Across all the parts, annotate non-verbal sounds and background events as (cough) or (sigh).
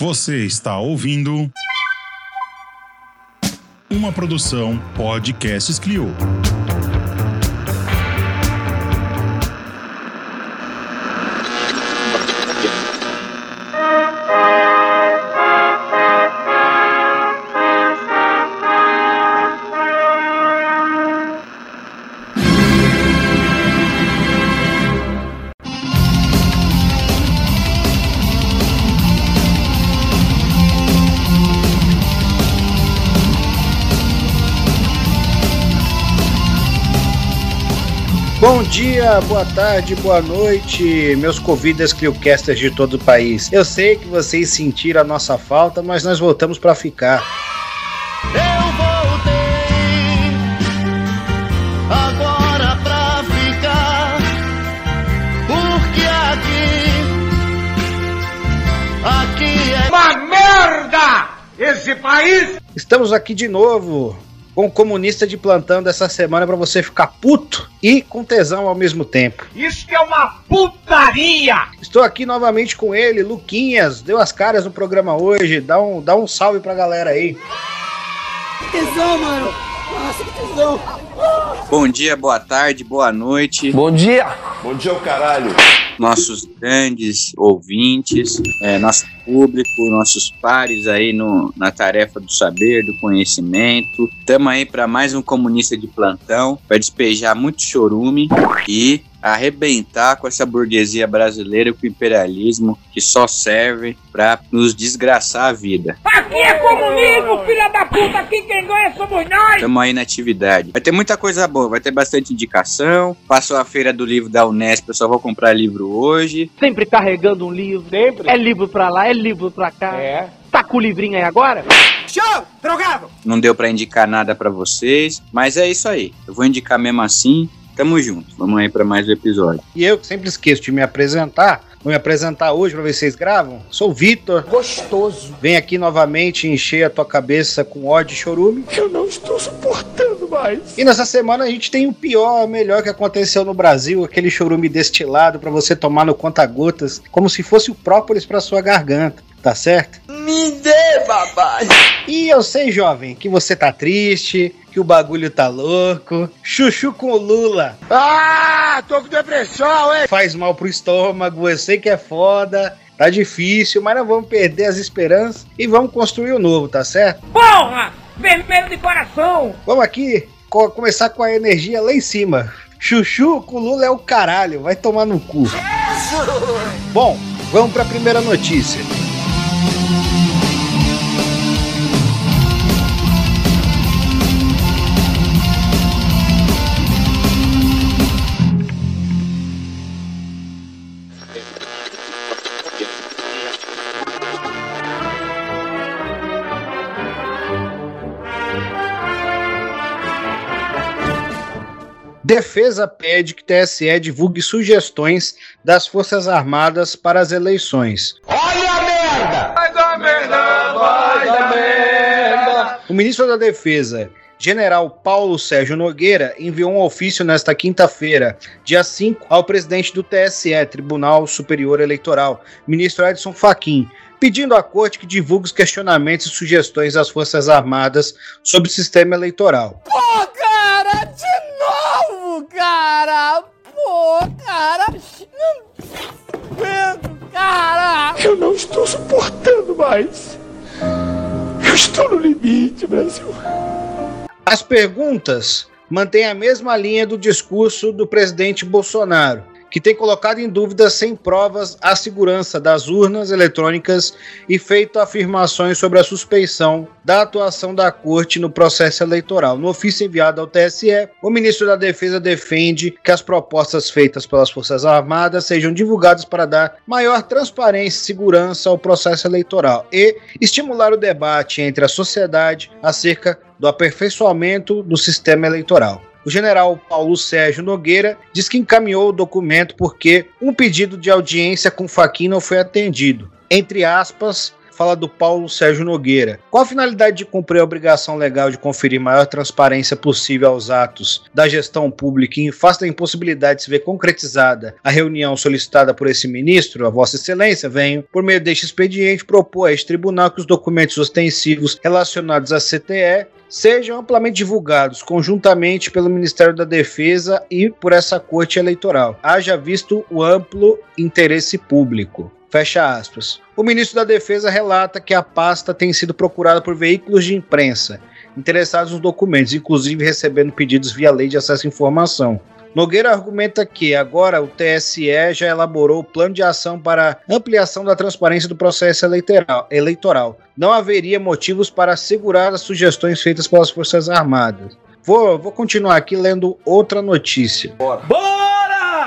Você está ouvindo uma produção Podcasts Clio. Dia, boa tarde, boa noite, meus convidas criocasters de todo o país. Eu sei que vocês sentiram a nossa falta, mas nós voltamos para ficar. Eu voltei agora pra ficar, porque aqui, aqui é Uma merda! Esse país! Estamos aqui de novo com o comunista de plantão dessa semana para você ficar puto e com tesão ao mesmo tempo. Isso que é uma putaria! Estou aqui novamente com ele, Luquinhas, deu as caras no programa hoje, dá um, dá um salve pra galera aí. tesão, mano. Nossa, que tesão. Bom dia, boa tarde, boa noite, Bom dia. Bom dia, o caralho. Nossos grandes ouvintes, é, nosso público, nossos pares aí no, na tarefa do saber, do conhecimento. Estamos aí para mais um comunista de plantão, para despejar muito chorume e arrebentar com essa burguesia brasileira, com o imperialismo que só serve para nos desgraçar a vida. Aqui é comunismo, filha da puta! Aqui quem ganha somos nós! Estamos aí na atividade. Vai ter muita coisa boa, vai ter bastante indicação. Passou a feira do livro da Unesp, eu só vou comprar livro hoje. Sempre carregando um livro. Sempre. É livro pra lá, é livro pra cá. É. Tá com o livrinho aí agora? Show! Drogado! Não deu para indicar nada para vocês, mas é isso aí. Eu vou indicar mesmo assim. Tamo junto. Vamos aí para mais um episódio. E eu que sempre esqueço de me apresentar, vou me apresentar hoje para ver se vocês gravam. Sou o Vitor, Gostoso. vem aqui novamente encher a tua cabeça com ódio e chorume. Eu não estou suportando mais. E nessa semana a gente tem o pior, o melhor que aconteceu no Brasil, aquele chorume destilado para você tomar no conta-gotas, como se fosse o própolis para sua garganta, tá certo? Me dê, babai. E eu sei, jovem, que você tá triste, que o bagulho tá louco. Chuchu com o Lula Ah, tô com depressão, hein? faz mal pro estômago, eu sei que é foda. Tá difícil, mas não vamos perder as esperanças e vamos construir o novo, tá certo? Porra! Vermelho de coração! Vamos aqui co- começar com a energia lá em cima. Chuchu com Lula é o caralho, vai tomar no cu. Bom, vamos pra primeira notícia. Defesa pede que TSE divulgue sugestões das Forças Armadas para as eleições. Olha a merda! Vai dar merda! Vai dar merda! O ministro da Defesa, General Paulo Sérgio Nogueira, enviou um ofício nesta quinta-feira, dia 5, ao presidente do TSE, Tribunal Superior Eleitoral, ministro Edson Fachin, pedindo à corte que divulgue os questionamentos e sugestões das Forças Armadas sobre o sistema eleitoral. Pô, cara, de novo, cara. Pô, cara. Não aguento, cara. Eu não estou suportando mais. Eu estou no limite, Brasil. As perguntas mantêm a mesma linha do discurso do presidente Bolsonaro, que tem colocado em dúvida sem provas a segurança das urnas eletrônicas e feito afirmações sobre a suspeição da atuação da corte no processo eleitoral. No ofício enviado ao TSE, o ministro da Defesa defende que as propostas feitas pelas Forças Armadas sejam divulgadas para dar maior transparência e segurança ao processo eleitoral e estimular o debate entre a sociedade acerca do aperfeiçoamento do sistema eleitoral. O general Paulo Sérgio Nogueira diz que encaminhou o documento porque um pedido de audiência com Faquin não foi atendido. Entre aspas, fala do Paulo Sérgio Nogueira. Qual a finalidade de cumprir a obrigação legal de conferir maior transparência possível aos atos da gestão pública e em face da impossibilidade de se ver concretizada a reunião solicitada por esse ministro, a Vossa Excelência, venho, por meio deste expediente, propor a este tribunal que os documentos ostensivos relacionados à CTE sejam amplamente divulgados conjuntamente pelo Ministério da Defesa e por essa Corte Eleitoral, haja visto o amplo interesse público. Fecha aspas. O ministro da Defesa relata que a pasta tem sido procurada por veículos de imprensa interessados nos documentos, inclusive recebendo pedidos via lei de acesso à informação. Nogueira argumenta que agora o TSE já elaborou o plano de ação para ampliação da transparência do processo eleitoral. Não haveria motivos para assegurar as sugestões feitas pelas Forças Armadas. Vou, vou continuar aqui lendo outra notícia. Bora!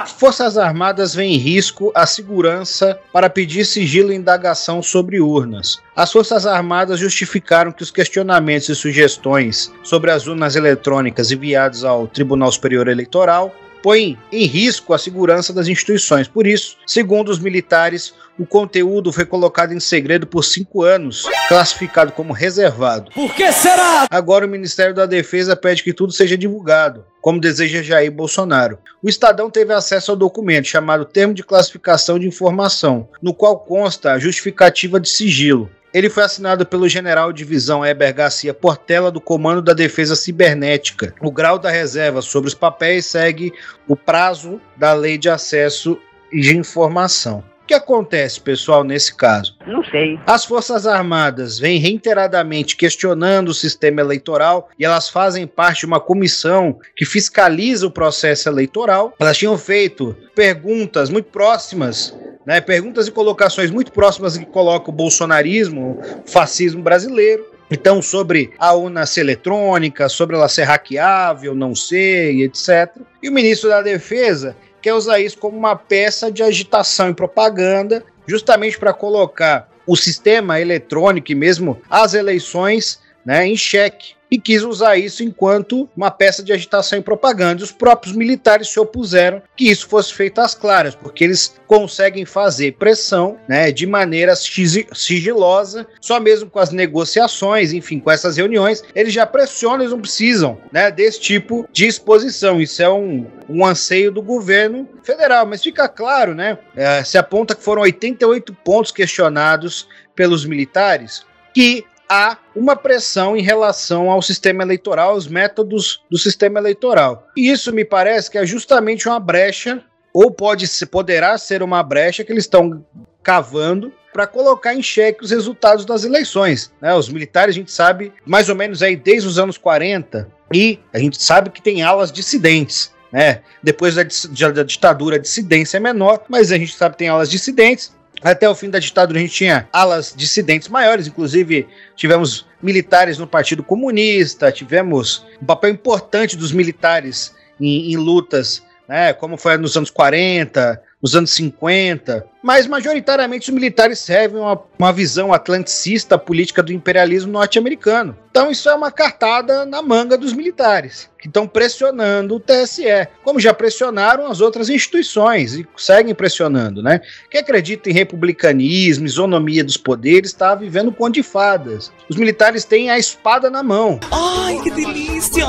Forças Armadas vêem em risco a segurança para pedir sigilo e indagação sobre urnas. As Forças Armadas justificaram que os questionamentos e sugestões sobre as urnas eletrônicas enviados ao Tribunal Superior Eleitoral põem em risco a segurança das instituições. Por isso, segundo os militares, o conteúdo foi colocado em segredo por cinco anos, classificado como reservado. Por que será? Agora o Ministério da Defesa pede que tudo seja divulgado, como deseja Jair Bolsonaro. O Estadão teve acesso ao documento chamado Termo de Classificação de Informação, no qual consta a justificativa de sigilo. Ele foi assinado pelo general de divisão Eber Garcia Portela, do Comando da Defesa Cibernética. O grau da reserva sobre os papéis segue o prazo da Lei de Acesso de Informação. O que acontece, pessoal, nesse caso? Não sei. As Forças Armadas vêm reiteradamente questionando o sistema eleitoral e elas fazem parte de uma comissão que fiscaliza o processo eleitoral. Elas tinham feito perguntas muito próximas né, perguntas e colocações muito próximas que colocam o bolsonarismo, o fascismo brasileiro. Então, sobre a urna ser eletrônica, sobre ela ser hackeável, não sei, etc. E o ministro da Defesa quer usar isso como uma peça de agitação e propaganda, justamente para colocar o sistema eletrônico e mesmo as eleições né, em xeque e quis usar isso enquanto uma peça de agitação e propaganda. Os próprios militares se opuseram que isso fosse feito às claras, porque eles conseguem fazer pressão né, de maneira sigilosa, só mesmo com as negociações, enfim, com essas reuniões, eles já pressionam, eles não precisam né, desse tipo de exposição. Isso é um, um anseio do governo federal, mas fica claro, né? É, se aponta que foram 88 pontos questionados pelos militares, que há uma pressão em relação ao sistema eleitoral, aos métodos do sistema eleitoral. E isso me parece que é justamente uma brecha, ou pode poderá ser uma brecha que eles estão cavando para colocar em xeque os resultados das eleições. Né? Os militares, a gente sabe, mais ou menos aí desde os anos 40, e a gente sabe que tem alas dissidentes. Né? Depois da, da ditadura, a dissidência é menor, mas a gente sabe que tem alas dissidentes. Até o fim da ditadura a gente tinha alas dissidentes maiores, inclusive tivemos militares no Partido Comunista, tivemos um papel importante dos militares em, em lutas, né, como foi nos anos 40, nos anos 50, mas majoritariamente os militares servem uma, uma visão atlanticista política do imperialismo norte-americano. Então isso é uma cartada na manga dos militares, que estão pressionando o TSE, como já pressionaram as outras instituições e seguem pressionando, né? Quem acredita em republicanismo, isonomia dos poderes, está vivendo conto de fadas. Os militares têm a espada na mão. Ai, que delícia!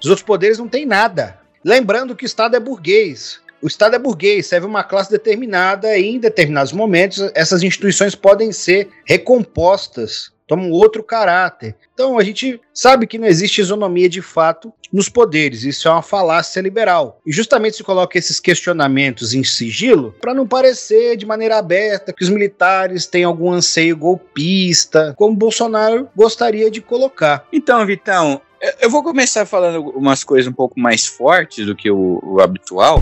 Os outros poderes não têm nada. Lembrando que o Estado é burguês. O Estado é burguês, serve uma classe determinada e em determinados momentos essas instituições podem ser recompostas, tomam outro caráter. Então a gente sabe que não existe isonomia de fato nos poderes, isso é uma falácia liberal. E justamente se coloca esses questionamentos em sigilo para não parecer de maneira aberta que os militares têm algum anseio golpista, como Bolsonaro gostaria de colocar. Então, Vitão, eu vou começar falando umas coisas um pouco mais fortes do que o, o habitual.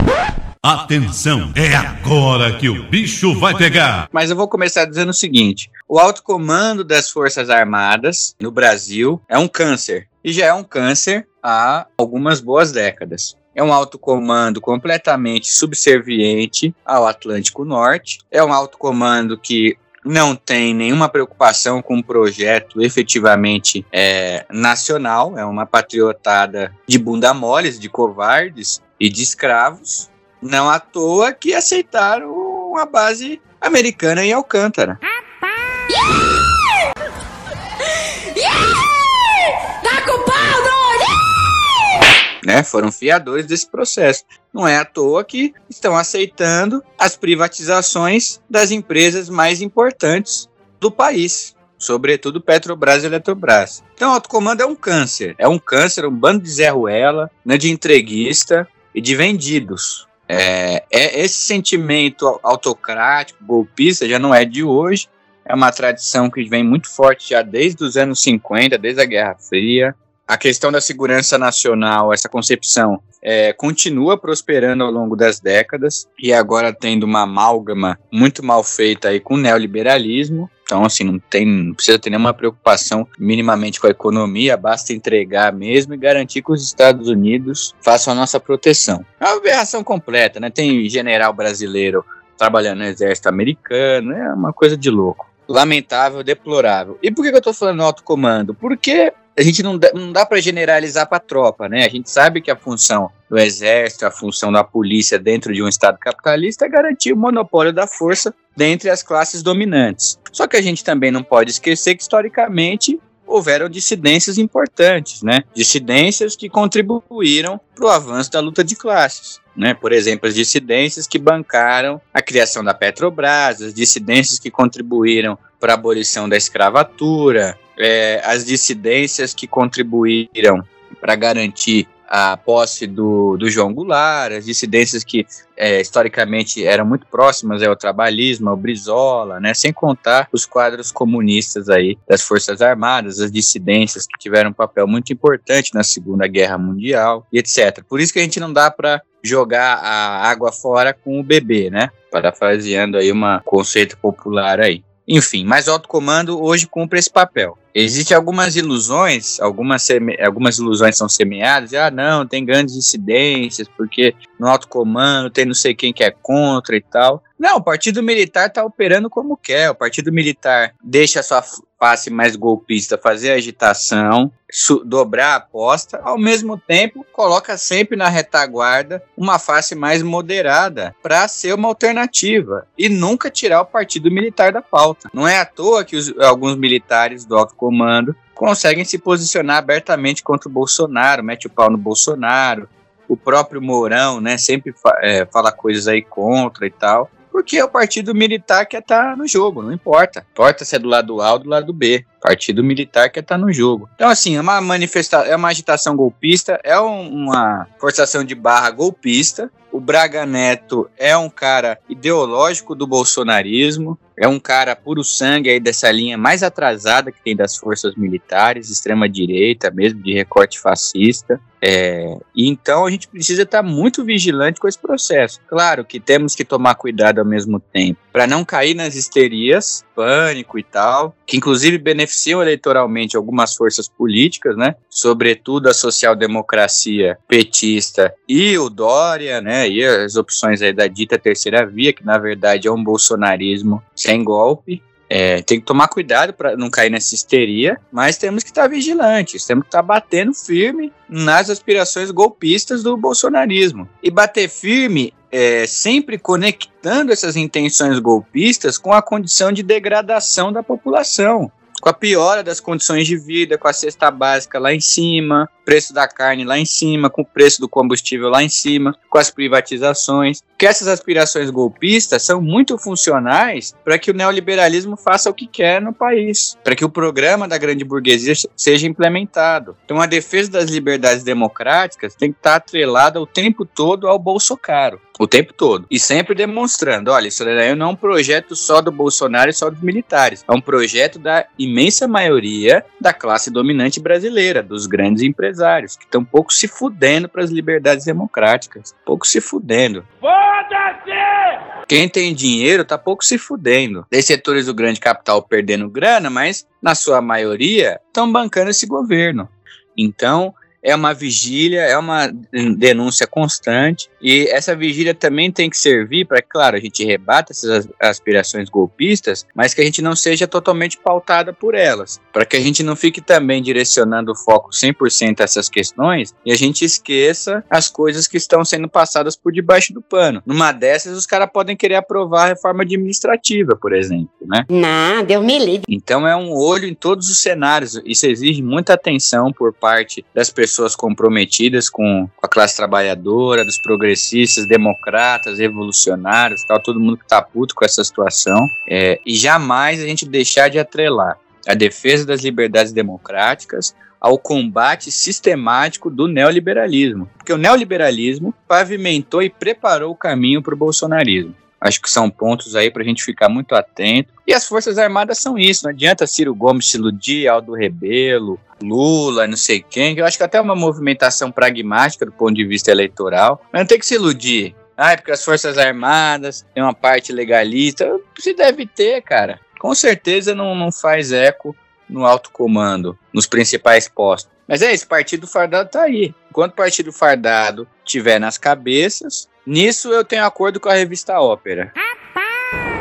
Atenção, é agora que o bicho vai pegar. Mas eu vou começar dizendo o seguinte: o alto comando das Forças Armadas no Brasil é um câncer. E já é um câncer há algumas boas décadas. É um alto comando completamente subserviente ao Atlântico Norte. É um alto comando que não tem nenhuma preocupação com um projeto efetivamente é, nacional, é uma patriotada de bunda moles, de covardes e de escravos. Não à toa que aceitaram uma base americana em Alcântara. Tá com pau, doido! Né? Foram fiadores desse processo. Não é à toa que estão aceitando as privatizações das empresas mais importantes do país, sobretudo Petrobras e Eletrobras. Então, o autocomando é um câncer. É um câncer, um bando de Zé Ruela, né, de entreguista e de vendidos. É, é esse sentimento autocrático, golpista, já não é de hoje. É uma tradição que vem muito forte já desde os anos 50, desde a Guerra Fria a questão da segurança nacional, essa concepção, é, continua prosperando ao longo das décadas e agora tendo uma amálgama muito mal feita aí com o neoliberalismo. Então, assim, não, tem, não precisa ter nenhuma preocupação minimamente com a economia, basta entregar mesmo e garantir que os Estados Unidos façam a nossa proteção. É uma aberração completa, né? Tem general brasileiro trabalhando no exército americano, é uma coisa de louco. Lamentável, deplorável. E por que, eu tô falando alto comando? Porque a gente não dá, não dá para generalizar para a tropa, né? A gente sabe que a função do exército, a função da polícia dentro de um estado capitalista é garantir o monopólio da força dentre as classes dominantes. Só que a gente também não pode esquecer que historicamente houveram dissidências importantes, né? Dissidências que contribuíram para o avanço da luta de classes. Né? Por exemplo, as dissidências que bancaram a criação da Petrobras, as dissidências que contribuíram para a abolição da escravatura, é, as dissidências que contribuíram para garantir a posse do, do João Goulart, as dissidências que é, historicamente eram muito próximas ao trabalhismo, ao Brizola, né, sem contar os quadros comunistas aí das Forças Armadas, as dissidências que tiveram um papel muito importante na Segunda Guerra Mundial e etc. Por isso que a gente não dá para jogar a água fora com o bebê, né? Parafraseando aí um conceito popular aí. Enfim, mas o alto comando hoje cumpre esse papel. Existem algumas ilusões, algumas, seme, algumas ilusões são semeadas, ah, não, tem grandes incidências, porque no alto comando tem não sei quem que é contra e tal. Não, o partido militar está operando como quer. O partido militar deixa a sua face mais golpista fazer agitação, dobrar a aposta, ao mesmo tempo coloca sempre na retaguarda uma face mais moderada para ser uma alternativa e nunca tirar o partido militar da pauta. Não é à toa que os, alguns militares do alto conseguem se posicionar abertamente contra o Bolsonaro, mete o pau no Bolsonaro, o próprio Mourão, né, sempre fa é, fala coisas aí contra e tal porque é o partido militar que está no jogo, não importa. Importa se é do lado A ou do lado B. Partido militar que está no jogo. Então, assim, é uma manifestação, é uma agitação golpista, é um, uma forçação de barra golpista. O Braga Neto é um cara ideológico do bolsonarismo, é um cara puro sangue aí dessa linha mais atrasada que tem das forças militares, extrema direita, mesmo de recorte fascista. É, e então a gente precisa estar muito vigilante com esse processo. Claro que temos que tomar cuidado ao mesmo tempo para não cair nas histerias, pânico e tal, que inclusive beneficiam eleitoralmente algumas forças políticas, né? Sobretudo a social-democracia petista e o Dória, né? E as opções aí da dita terceira via, que na verdade é um bolsonarismo sem golpe. É, tem que tomar cuidado para não cair nessa histeria, mas temos que estar vigilantes, temos que estar batendo firme nas aspirações golpistas do bolsonarismo. E bater firme é, sempre conectando essas intenções golpistas com a condição de degradação da população com a piora das condições de vida, com a cesta básica lá em cima, preço da carne lá em cima, com o preço do combustível lá em cima, com as privatizações. Que essas aspirações golpistas são muito funcionais para que o neoliberalismo faça o que quer no país, para que o programa da grande burguesia seja implementado. Então, a defesa das liberdades democráticas tem que estar atrelada o tempo todo ao bolso caro. O tempo todo. E sempre demonstrando: olha, isso daí não é um projeto só do Bolsonaro e só dos militares. É um projeto da imensa maioria da classe dominante brasileira, dos grandes empresários, que estão pouco se fudendo para as liberdades democráticas. Pouco se fudendo. Foda-se! Quem tem dinheiro tá pouco se fudendo. Tem setores do grande capital perdendo grana, mas na sua maioria estão bancando esse governo. Então, é uma vigília, é uma denúncia constante, e essa vigília também tem que servir para, claro, a gente rebata essas aspirações golpistas, mas que a gente não seja totalmente pautada por elas, para que a gente não fique também direcionando o foco 100% a essas questões e a gente esqueça as coisas que estão sendo passadas por debaixo do pano. Numa dessas, os caras podem querer aprovar a reforma administrativa, por exemplo, né? Não, Deus me livre. Então é um olho em todos os cenários. Isso exige muita atenção por parte das pessoas comprometidas com a classe trabalhadora, dos progressistas, democratas, revolucionários, tal, todo mundo que tá puto com essa situação. É, e jamais a gente deixar de atrelar a defesa das liberdades democráticas ao combate sistemático do neoliberalismo. Porque o neoliberalismo pavimentou e preparou o caminho para o bolsonarismo. Acho que são pontos aí para a gente ficar muito atento. E as Forças Armadas são isso. Não adianta Ciro Gomes se iludir, Aldo Rebelo, Lula, não sei quem. Eu acho que até é uma movimentação pragmática do ponto de vista eleitoral. Mas não tem que se iludir. Ah, é porque as Forças Armadas têm uma parte legalista. Se deve ter, cara. Com certeza não, não faz eco no alto comando, nos principais postos. Mas é isso, partido fardado tá aí. Enquanto partido fardado tiver nas cabeças, nisso eu tenho acordo com a revista Ópera.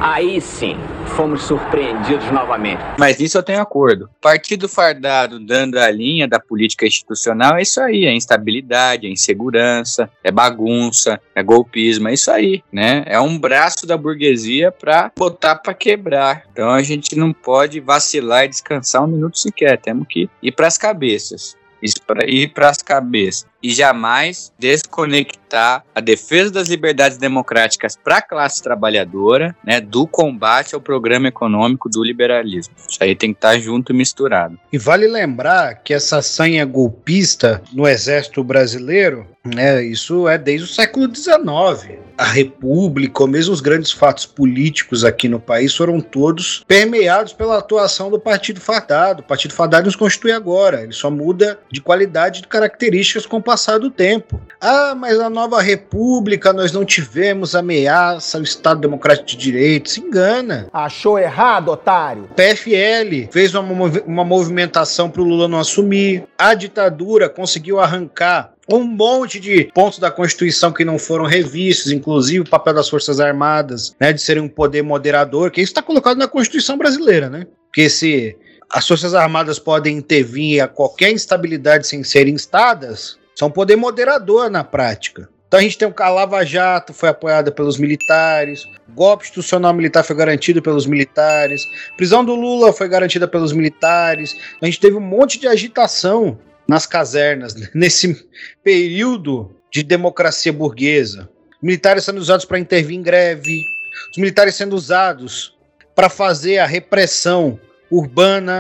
Aí sim, fomos surpreendidos novamente. Mas nisso eu tenho acordo. Partido fardado dando a linha da política institucional é isso aí, é instabilidade, é insegurança, é bagunça, é golpismo, é isso aí, né? É um braço da burguesia para botar para quebrar. Então a gente não pode vacilar e descansar um minuto sequer, temos que ir para as cabeças. Isso para ir para as cabeças e jamais desconectar a defesa das liberdades democráticas para a classe trabalhadora, né, do combate ao programa econômico do liberalismo. Isso aí tem que estar junto e misturado. E vale lembrar que essa sanha golpista no exército brasileiro, né, isso é desde o século XIX. A República, ou mesmo os grandes fatos políticos aqui no país, foram todos permeados pela atuação do Partido Fardado. O Partido Fardado nos constitui agora, ele só muda de qualidade e de características com o passar do tempo. Ah, mas na nova república nós não tivemos ameaça ao Estado Democrático de Direito. Se engana. Achou errado, otário. PFL fez uma, movi uma movimentação para o Lula não assumir. A ditadura conseguiu arrancar um monte de pontos da Constituição que não foram revistos, inclusive o papel das Forças Armadas, né, de serem um poder moderador, que isso está colocado na Constituição brasileira, né? Porque se as Forças Armadas podem intervir a qualquer instabilidade sem serem instadas, são poder moderador na prática. Então a gente tem o a Lava Jato, foi apoiada pelos militares, golpe institucional militar foi garantido pelos militares, prisão do Lula foi garantida pelos militares. A gente teve um monte de agitação nas casernas (laughs) nesse período de democracia burguesa. Militares sendo usados para intervir em greve, os militares sendo usados para fazer a repressão urbana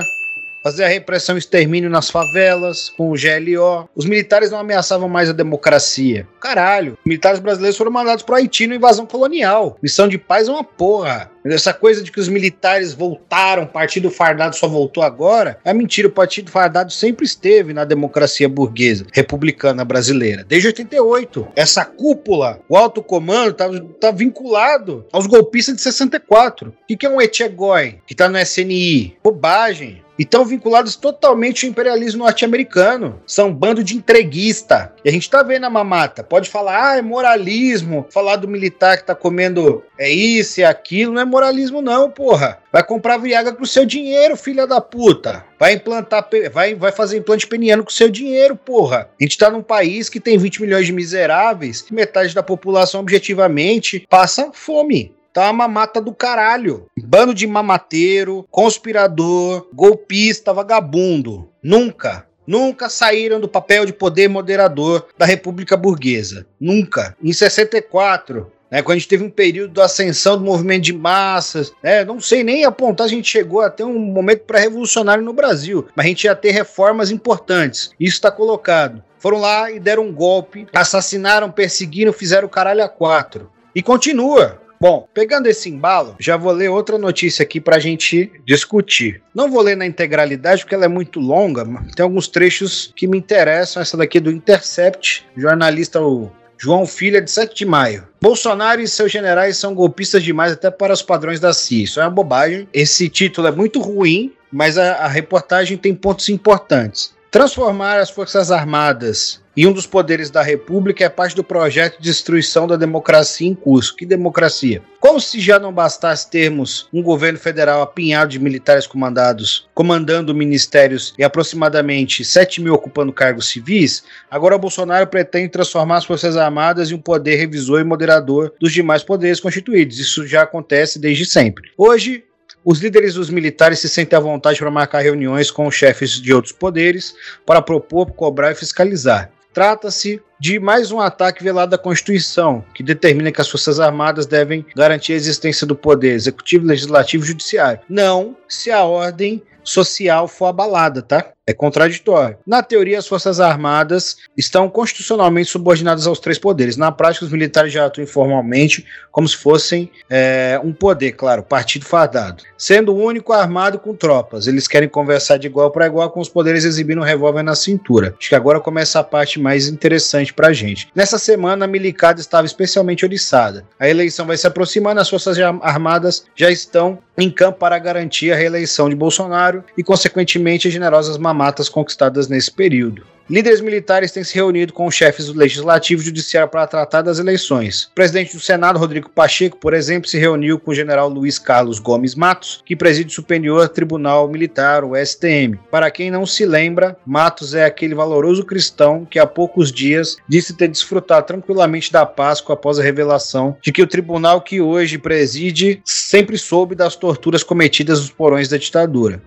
fazer a repressão e extermínio nas favelas, com o GLO. Os militares não ameaçavam mais a democracia. Caralho, militares brasileiros foram mandados pro Haiti na invasão colonial. Missão de paz é uma porra. Essa coisa de que os militares voltaram, o Partido Fardado só voltou agora, é mentira. O Partido Fardado sempre esteve na democracia burguesa, republicana brasileira, desde 88. Essa cúpula, o alto comando, tá, tá vinculado aos golpistas de 64. O que, que é um Etchegoi, que tá no SNI? Bobagem e estão vinculados totalmente ao imperialismo norte-americano. São um bando de entreguista. E a gente tá vendo a mamata. Pode falar, ah, é moralismo. Falar do militar que tá comendo é isso e é aquilo. Não é moralismo, não, porra. Vai comprar Viagra com o seu dinheiro, filha da puta. Vai implantar, vai, vai fazer implante peniano com o seu dinheiro, porra. A gente tá num país que tem 20 milhões de miseráveis, metade da população objetivamente passa fome. Tá uma mamata do caralho. Bando de mamateiro, conspirador, golpista, vagabundo. Nunca, nunca saíram do papel de poder moderador da República Burguesa. Nunca. Em 64, né, quando a gente teve um período de ascensão do movimento de massas, né, não sei nem apontar, a gente chegou a ter um momento pré-revolucionário no Brasil, mas a gente ia ter reformas importantes. Isso está colocado. Foram lá e deram um golpe, assassinaram, perseguiram, fizeram o caralho a quatro. E continua. Bom, pegando esse embalo, já vou ler outra notícia aqui para a gente discutir. Não vou ler na integralidade porque ela é muito longa, tem alguns trechos que me interessam. Essa daqui é do Intercept, jornalista o João Filha, de 7 de maio. Bolsonaro e seus generais são golpistas demais até para os padrões da CIA. Isso é uma bobagem. Esse título é muito ruim, mas a, a reportagem tem pontos importantes. Transformar as Forças Armadas em um dos poderes da República é parte do projeto de destruição da democracia em curso. Que democracia? Como se já não bastasse termos um governo federal apinhado de militares comandados, comandando ministérios e aproximadamente 7 mil ocupando cargos civis, agora Bolsonaro pretende transformar as Forças Armadas em um poder revisor e moderador dos demais poderes constituídos. Isso já acontece desde sempre. Hoje, os líderes dos militares se sentem à vontade para marcar reuniões com os chefes de outros poderes para propor, cobrar e fiscalizar. Trata-se de mais um ataque velado à Constituição, que determina que as Forças Armadas devem garantir a existência do poder executivo, legislativo e judiciário. Não se a ordem social for abalada, tá? É contraditório. Na teoria, as Forças Armadas estão constitucionalmente subordinadas aos três poderes. Na prática, os militares já atuam informalmente, como se fossem é, um poder, claro, partido fardado. Sendo o único armado com tropas. Eles querem conversar de igual para igual com os poderes exibindo um revólver na cintura. Acho que agora começa a parte mais interessante pra gente. Nessa semana, a milicada estava especialmente oriçada. A eleição vai se aproximando, as Forças Armadas já estão em campo para garantir a reeleição de Bolsonaro e, consequentemente, as generosas mamatas conquistadas nesse período. Líderes militares têm se reunido com os chefes do Legislativo e Judiciário para tratar das eleições. O presidente do Senado, Rodrigo Pacheco, por exemplo, se reuniu com o general Luiz Carlos Gomes Matos, que preside o Superior Tribunal Militar, o STM. Para quem não se lembra, Matos é aquele valoroso cristão que há poucos dias disse ter desfrutado tranquilamente da Páscoa após a revelação de que o tribunal que hoje preside sempre soube das torturas cometidas nos porões da ditadura.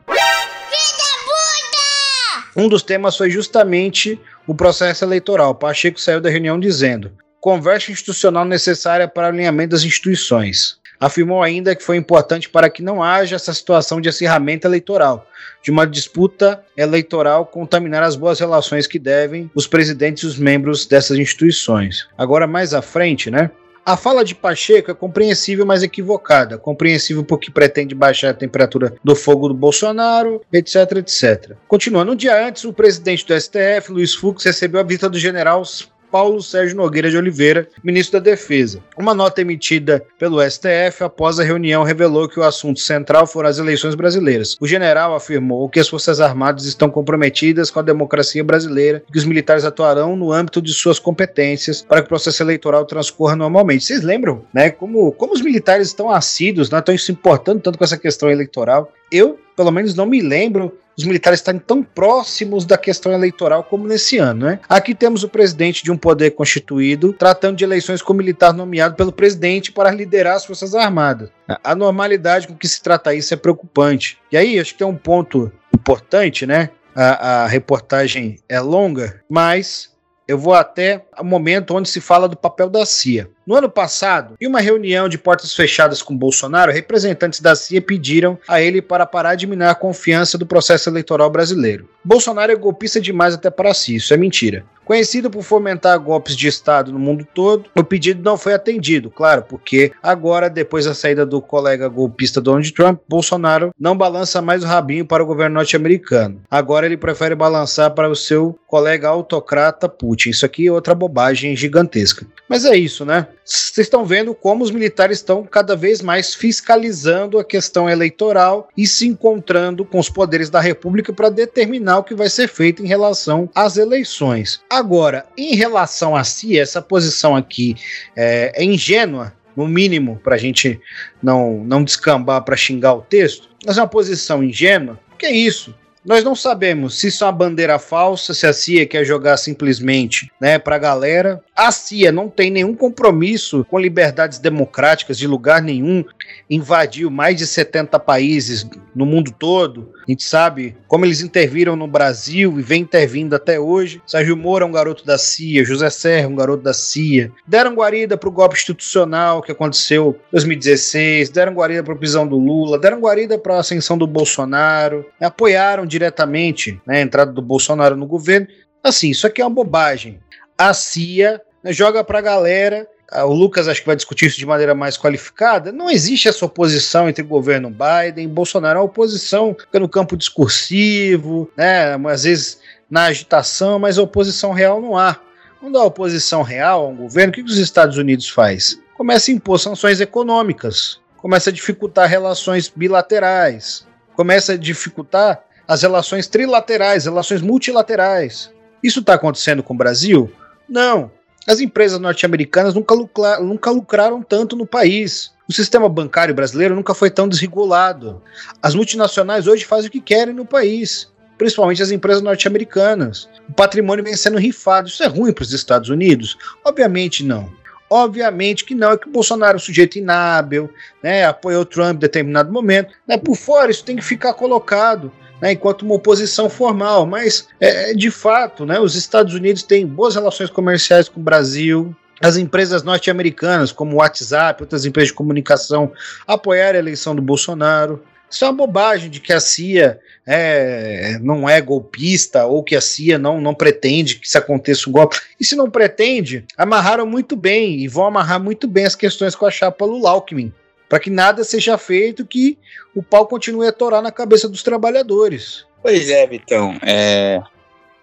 Um dos temas foi justamente o processo eleitoral. Pacheco saiu da reunião dizendo: conversa institucional necessária para alinhamento das instituições. Afirmou ainda que foi importante para que não haja essa situação de acirramento eleitoral, de uma disputa eleitoral contaminar as boas relações que devem os presidentes e os membros dessas instituições. Agora, mais à frente, né? A fala de Pacheco é compreensível, mas equivocada. Compreensível porque pretende baixar a temperatura do fogo do Bolsonaro, etc, etc. Continuando, um dia antes, o presidente do STF, Luiz Fux, recebeu a visita do general Paulo Sérgio Nogueira de Oliveira, ministro da Defesa. Uma nota emitida pelo STF após a reunião revelou que o assunto central foram as eleições brasileiras. O general afirmou que as Forças Armadas estão comprometidas com a democracia brasileira e que os militares atuarão no âmbito de suas competências para que o processo eleitoral transcorra normalmente. Vocês lembram, né, como, como os militares estão assíduos, né, estão se importando tanto com essa questão eleitoral? Eu, pelo menos, não me lembro os militares estarem tão próximos da questão eleitoral como nesse ano. Né? Aqui temos o presidente de um poder constituído tratando de eleições com militar nomeado pelo presidente para liderar as Forças Armadas. A normalidade com que se trata isso é preocupante. E aí, acho que tem um ponto importante, né? A, a reportagem é longa, mas eu vou até o momento onde se fala do papel da CIA. No ano passado, em uma reunião de portas fechadas com Bolsonaro, representantes da CIA pediram a ele para parar de minar a confiança do processo eleitoral brasileiro. Bolsonaro é golpista demais até para si, isso é mentira. Conhecido por fomentar golpes de Estado no mundo todo, o pedido não foi atendido, claro, porque agora, depois da saída do colega golpista Donald Trump, Bolsonaro não balança mais o rabinho para o governo norte-americano. Agora ele prefere balançar para o seu colega autocrata Putin. Isso aqui é outra bobagem gigantesca. Mas é isso, né? Vocês estão vendo como os militares estão cada vez mais fiscalizando a questão eleitoral e se encontrando com os poderes da República para determinar o que vai ser feito em relação às eleições. Agora, em relação a si, essa posição aqui é, é ingênua, no mínimo, para a gente não, não descambar para xingar o texto, mas é uma posição ingênua. Que é isso? Nós não sabemos se isso é uma bandeira falsa, se a CIA quer jogar simplesmente né, para a galera. A CIA não tem nenhum compromisso com liberdades democráticas de lugar nenhum, invadiu mais de 70 países no mundo todo. A gente sabe como eles interviram no Brasil e vem intervindo até hoje. Sérgio Moro é um garoto da CIA, José Serra é um garoto da CIA. Deram guarida para o golpe institucional que aconteceu em 2016, deram guarida para a prisão do Lula, deram guarida para a ascensão do Bolsonaro, apoiaram diretamente né, a entrada do Bolsonaro no governo. Assim, isso aqui é uma bobagem. A CIA né, joga para a galera ah, o Lucas acho que vai discutir isso de maneira mais qualificada. Não existe essa oposição entre o governo Biden e Bolsonaro. A oposição fica no campo discursivo, né? Às vezes na agitação, mas a oposição real não há. Quando há oposição real a um governo, o que os Estados Unidos faz? Começa a impor sanções econômicas, começa a dificultar relações bilaterais, começa a dificultar as relações trilaterais, relações multilaterais. Isso está acontecendo com o Brasil? Não. As empresas norte-americanas nunca, lucra, nunca lucraram tanto no país. O sistema bancário brasileiro nunca foi tão desregulado. As multinacionais hoje fazem o que querem no país, principalmente as empresas norte-americanas. O patrimônio vem sendo rifado. Isso é ruim para os Estados Unidos? Obviamente não. Obviamente que não, é que o Bolsonaro é um sujeito inábil, né, apoiou Trump em determinado momento. Né, por fora, isso tem que ficar colocado. Né, enquanto uma oposição formal, mas é, de fato, né, os Estados Unidos têm boas relações comerciais com o Brasil, as empresas norte-americanas, como o WhatsApp, outras empresas de comunicação, apoiaram a eleição do Bolsonaro. Isso é uma bobagem de que a CIA é, não é golpista ou que a CIA não, não pretende que isso aconteça um golpe. E se não pretende, amarraram muito bem e vão amarrar muito bem as questões com a chapa Lula Alckmin, para que nada seja feito, que o pau continue a torar na cabeça dos trabalhadores. Pois é, Vitão. É,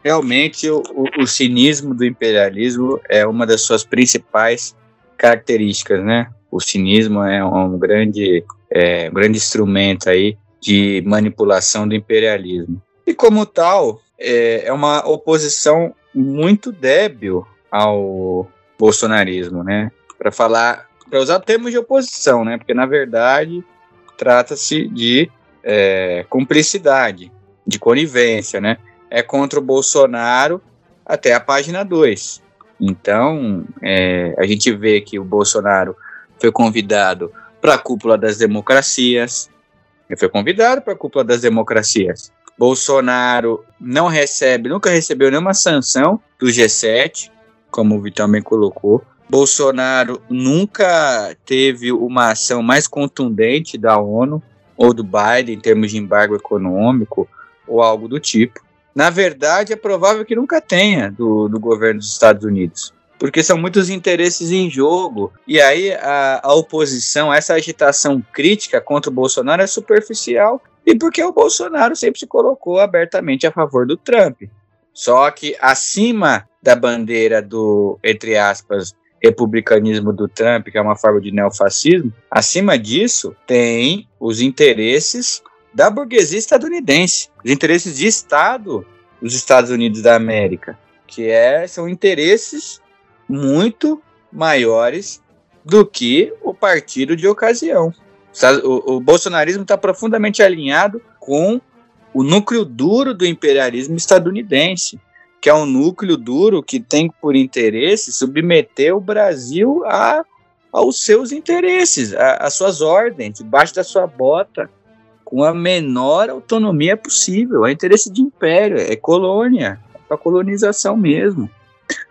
realmente o, o, cinismo do imperialismo é uma das suas principais características, né? O cinismo é um grande, é, um grande instrumento aí de manipulação do imperialismo. E como tal, é, é uma oposição muito débil ao bolsonarismo, né? Para falar, para usar termos de oposição, né? Porque na verdade trata-se de é, cumplicidade, de conivência, né? É contra o Bolsonaro até a página 2. Então, é, a gente vê que o Bolsonaro foi convidado para a cúpula das democracias, ele foi convidado para a cúpula das democracias. Bolsonaro não recebe, nunca recebeu nenhuma sanção do G7, como o Vitão bem colocou. Bolsonaro nunca teve uma ação mais contundente da ONU ou do Biden em termos de embargo econômico ou algo do tipo. Na verdade, é provável que nunca tenha do, do governo dos Estados Unidos porque são muitos interesses em jogo. E aí a, a, oposição, essa agitação crítica contra o Bolsonaro é superficial e porque o Bolsonaro sempre se colocou abertamente a favor do Trump. Só que acima da bandeira do, entre aspas, republicanismo do Trump, que é uma forma de neofascismo, acima disso tem os interesses da burguesia estadunidense, os interesses de Estado dos Estados Unidos da América, que é, são interesses muito maiores do que o partido de ocasião. O, o bolsonarismo está profundamente alinhado com o núcleo duro do imperialismo estadunidense, que é um núcleo duro que tem por interesse submeter o Brasil a, aos seus interesses, às suas ordens, debaixo da sua bota, com a menor autonomia possível. É interesse de império, é colônia, é para colonização mesmo.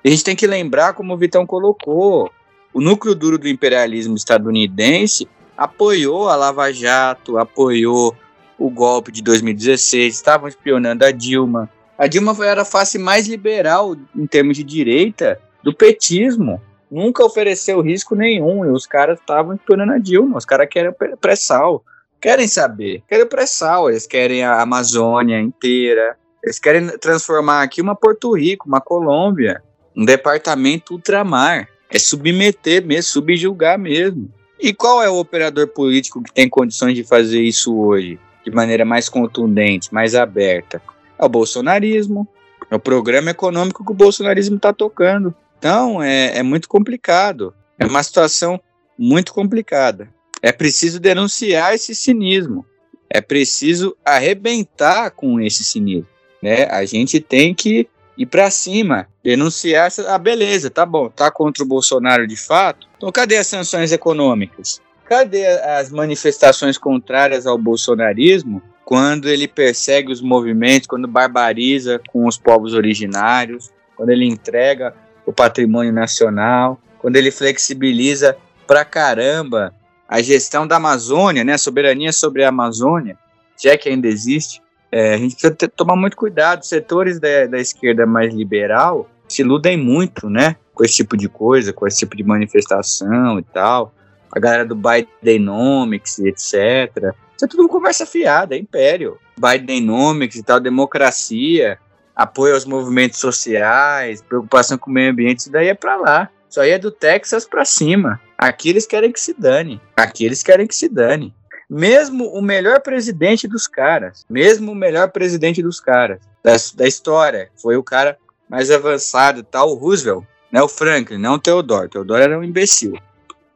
A gente tem que lembrar, como o Vitão colocou, o núcleo duro do imperialismo estadunidense apoiou a Lava Jato, apoiou o golpe de 2016, estavam espionando a Dilma. A Dilma era a face mais liberal em termos de direita do petismo. Nunca ofereceu risco nenhum e os caras estavam espionando a Dilma. Os caras querem pré-sal. Querem saber. Querem pré-sal. Eles querem a Amazônia inteira. Eles querem transformar aqui uma Porto Rico, uma Colômbia, um departamento ultramar. É submeter mesmo, subjugar mesmo. E qual é o operador político que tem condições de fazer isso hoje, de maneira mais contundente, mais aberta? É o bolsonarismo, é o programa econômico que o bolsonarismo está tocando. Então, é, é muito complicado. É uma situação muito complicada. É preciso denunciar esse cinismo. É preciso arrebentar com esse cinismo né? A gente tem que ir para cima, denunciar essa. Ah, beleza, tá bom, tá contra o Bolsonaro de fato. Então, cadê as sanções econômicas? Cadê as manifestações contrárias ao bolsonarismo quando ele persegue os movimentos, quando barbariza com os povos originários, quando ele entrega o patrimônio nacional, quando ele flexibiliza pra caramba a gestão da Amazônia, né, a soberania sobre a Amazônia, já é que ainda existe, é, a gente precisa ter, tomar muito cuidado. Setores da, da esquerda mais liberal se iludem muito, né? Com esse tipo de coisa, com esse tipo de manifestação e tal. A galera do Bidenomics, etc. Isso é tudo conversa fiada, é império. Bidenomics e tal, democracia, apoio aos movimentos sociais, preocupação com o meio ambiente, isso daí é pra lá. Isso aí é do Texas pra cima. Aqui eles querem que se dane. Aqui eles querem que se dane. mesmo o melhor presidente dos caras, mesmo o melhor presidente dos caras da, da história, foi o cara mais avançado tal, o Roosevelt, né, o Franklin, não o Theodore. Theodore era um imbecil.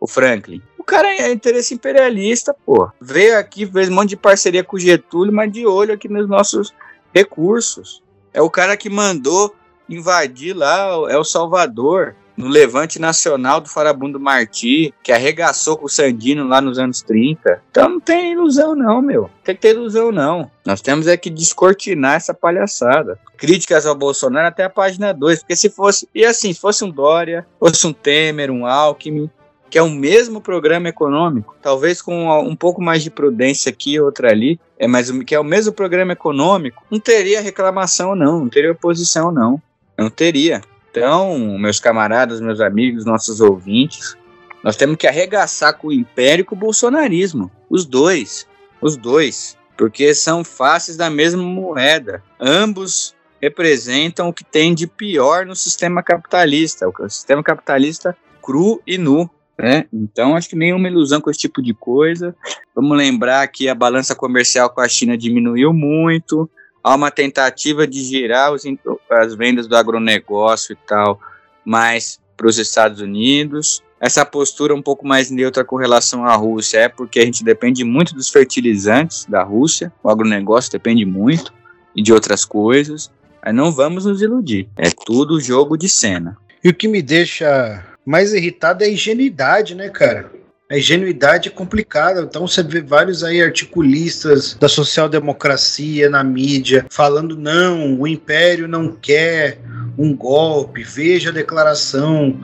O Franklin. O cara é interesse imperialista, pô. Veio aqui, fez um monte de parceria com o Getúlio, mas de olho aqui nos nossos recursos. É o cara que mandou invadir lá El Salvador no levante nacional do Farabundo Martí, que arregaçou com o Sandino lá nos anos 30. Então não tem ilusão não, meu. Tem que ter ilusão não. Nós temos é que descortinar essa palhaçada. Críticas ao Bolsonaro até a página 2, porque se fosse, e assim, se fosse um Dória, fosse um Temer, um Alckmin, que é o mesmo programa econômico, talvez com um pouco mais de prudência aqui, outra ali, é mas que é o mesmo programa econômico, não teria reclamação não, não teria oposição não, não teria. Então, meus camaradas, meus amigos, nossos ouvintes, nós temos que arregaçar com o império e com o bolsonarismo. Os dois. Os dois. Porque são faces da mesma moeda. Ambos representam o que tem de pior no sistema capitalista. O sistema capitalista cru e nu. Né? Então, acho que nenhuma ilusão com esse tipo de coisa. Vamos lembrar que a balança comercial com a China diminuiu muito há uma tentativa de girar os, as vendas do agronegócio e tal mais para os Estados Unidos. Essa postura um pouco mais neutra com relação à Rússia é porque a gente depende muito dos fertilizantes da Rússia, o agronegócio depende muito e de outras coisas. Mas não vamos nos iludir, é tudo jogo de cena. E o que me deixa mais irritado é a ingenuidade, né, cara? A ingenuidade é complicada, então você vê vários aí articulistas da social-democracia na mídia falando: não, o império não quer um golpe, veja a declaração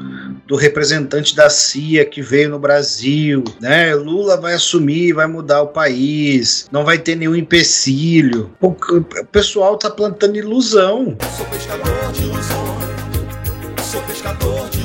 do representante da CIA que veio no Brasil, né? Lula vai assumir, vai mudar o país, não vai ter nenhum empecilho. O pessoal tá plantando ilusão. Sou pescador de ilusões, sou pescador de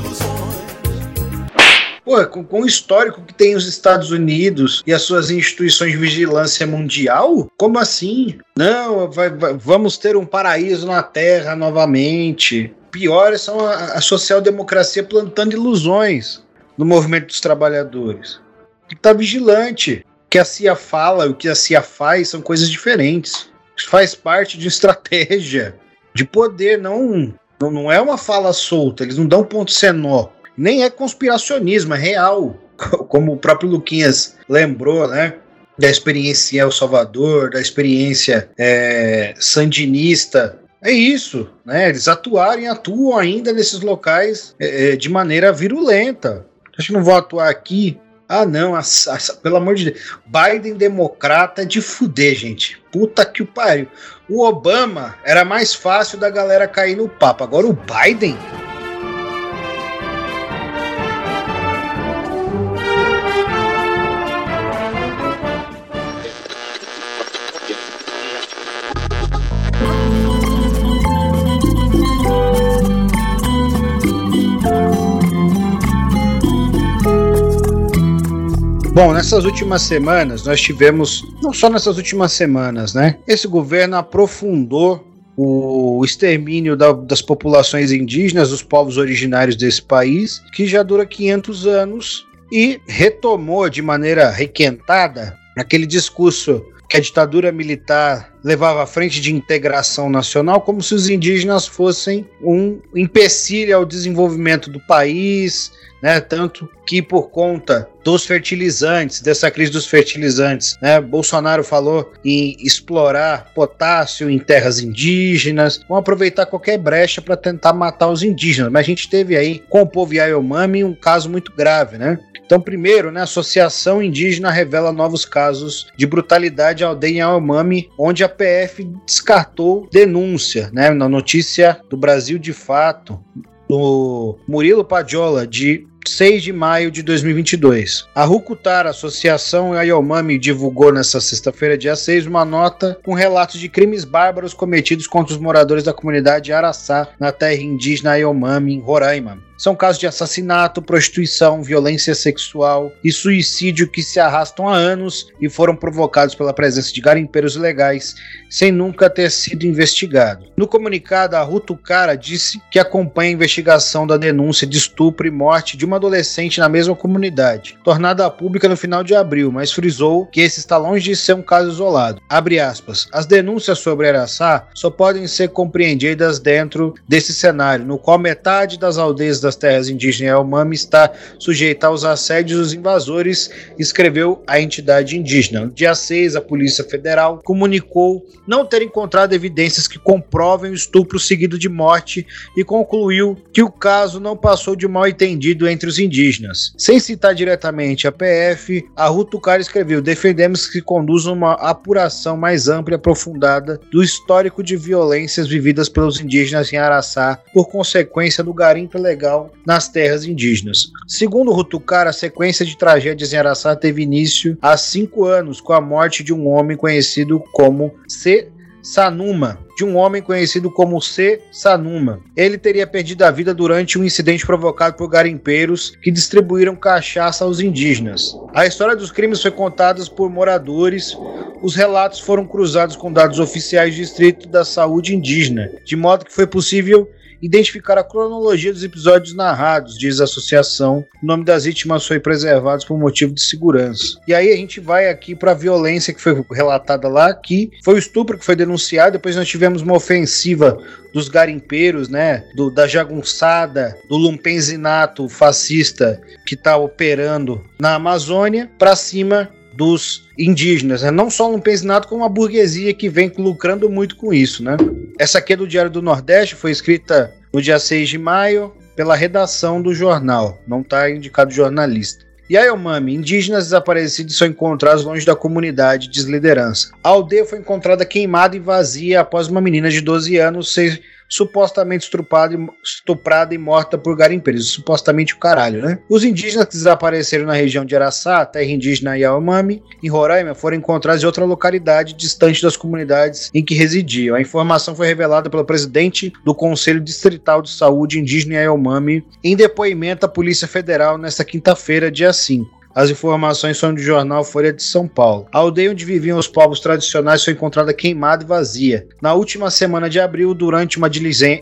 Pô, com, com o histórico que tem os Estados Unidos e as suas instituições de vigilância mundial, como assim? Não, vai, vai, vamos ter um paraíso na Terra novamente. Piores são a, a social-democracia plantando ilusões no movimento dos trabalhadores. Está vigilante. O que a CIA fala o que a CIA faz são coisas diferentes. Isso faz parte de estratégia, de poder, não, não é uma fala solta, eles não dão ponto sem nó nem é conspiracionismo, é real. Como o próprio Luquinhas lembrou, né? Da experiência em El Salvador, da experiência é, sandinista. É isso, né? Eles atuarem, atuam ainda nesses locais é, é de maneira virulenta. Acho que não vou atuar aqui. Ah, não, a, a, pelo amor de Deus. Biden democrata de fuder, gente. Puta que o pariu. O Obama era mais fácil da galera cair no papo. Agora o Biden. Bom, nessas últimas semanas nós tivemos, não só nessas últimas semanas, né? Esse governo aprofundou o extermínio da, das populações indígenas, dos povos originários desse país, que já dura 500 anos, e retomou de maneira requentada aquele discurso que a ditadura militar levava à frente de integração nacional, como se os indígenas fossem um empecilho ao desenvolvimento do país, né? Tanto que por conta dos fertilizantes, dessa crise dos fertilizantes, né? Bolsonaro falou em explorar potássio em terras indígenas, vão aproveitar qualquer brecha para tentar matar os indígenas. Mas a gente teve aí com o povo Yanomami um caso muito grave, né? Então, primeiro, né, a Associação Indígena revela novos casos de brutalidade à aldeia Yanomami, onde a PF descartou denúncia, né, na notícia do Brasil de Fato, do Murilo Padiola, de 6 de maio de 2022. A Rucutar, Associação Ayomami, divulgou nesta sexta-feira, dia 6, uma nota com relatos de crimes bárbaros cometidos contra os moradores da comunidade Araçá, na terra indígena Ayomami, em Roraima. São casos de assassinato, prostituição, violência sexual e suicídio que se arrastam há anos e foram provocados pela presença de garimpeiros ilegais sem nunca ter sido investigado. No comunicado, a Rutucara disse que acompanha a investigação da denúncia de estupro e morte de uma adolescente na mesma comunidade, tornada pública no final de abril, mas frisou que esse está longe de ser um caso isolado. Abre aspas. As denúncias sobre Araçá só podem ser compreendidas dentro desse cenário, no qual metade das aldeias das terras indígenas Elmami está sujeita aos assédios dos invasores, escreveu a entidade indígena. No dia 6, a Polícia Federal comunicou não ter encontrado evidências que comprovem o estupro seguido de morte e concluiu que o caso não passou de mal entendido entre os indígenas. Sem citar diretamente a PF, a Rutucar escreveu: defendemos que conduza uma apuração mais ampla e aprofundada do histórico de violências vividas pelos indígenas em Araçá por consequência do garimpo nas terras indígenas. Segundo Rutucar, a sequência de tragédias em Araçá teve início há cinco anos com a morte de um homem conhecido como C. Sanuma, de um homem conhecido como C. Sanuma. Ele teria perdido a vida durante um incidente provocado por garimpeiros que distribuíram cachaça aos indígenas. A história dos crimes foi contada por moradores. Os relatos foram cruzados com dados oficiais do Distrito da Saúde Indígena, de modo que foi possível identificar a cronologia dos episódios narrados, diz a associação. O nome das vítimas foi preservado por motivo de segurança. E aí a gente vai aqui para a violência que foi relatada lá, que foi o estupro que foi denunciado, depois nós tivemos uma ofensiva dos garimpeiros, né, do, da jagunçada, do lumpenzinato fascista que está operando na Amazônia para cima dos indígenas, né? não só um lumpenzinato, como a burguesia que vem lucrando muito com isso. Né? Essa aqui é do Diário do Nordeste, foi escrita no dia 6 de maio pela redação do jornal, não está indicado jornalista. E aí, Mami, indígenas desaparecidos são encontrados longe da comunidade, diz liderança. A aldeia foi encontrada queimada e vazia após uma menina de 12 anos ser supostamente estuprada, estuprada e morta por garimpeiros. Supostamente o caralho, né? Os indígenas que desapareceram na região de Araçá, terra indígena Yaomami, em Roraima, foram encontrados em outra localidade distante das comunidades em que residiam. A informação foi revelada pelo presidente do Conselho Distrital de Saúde Indígena Yaomami em depoimento à Polícia Federal nesta quinta-feira, dia 5. As informações são do jornal Folha de São Paulo. A aldeia onde viviam os povos tradicionais foi encontrada queimada e vazia. Na última semana de abril, durante uma,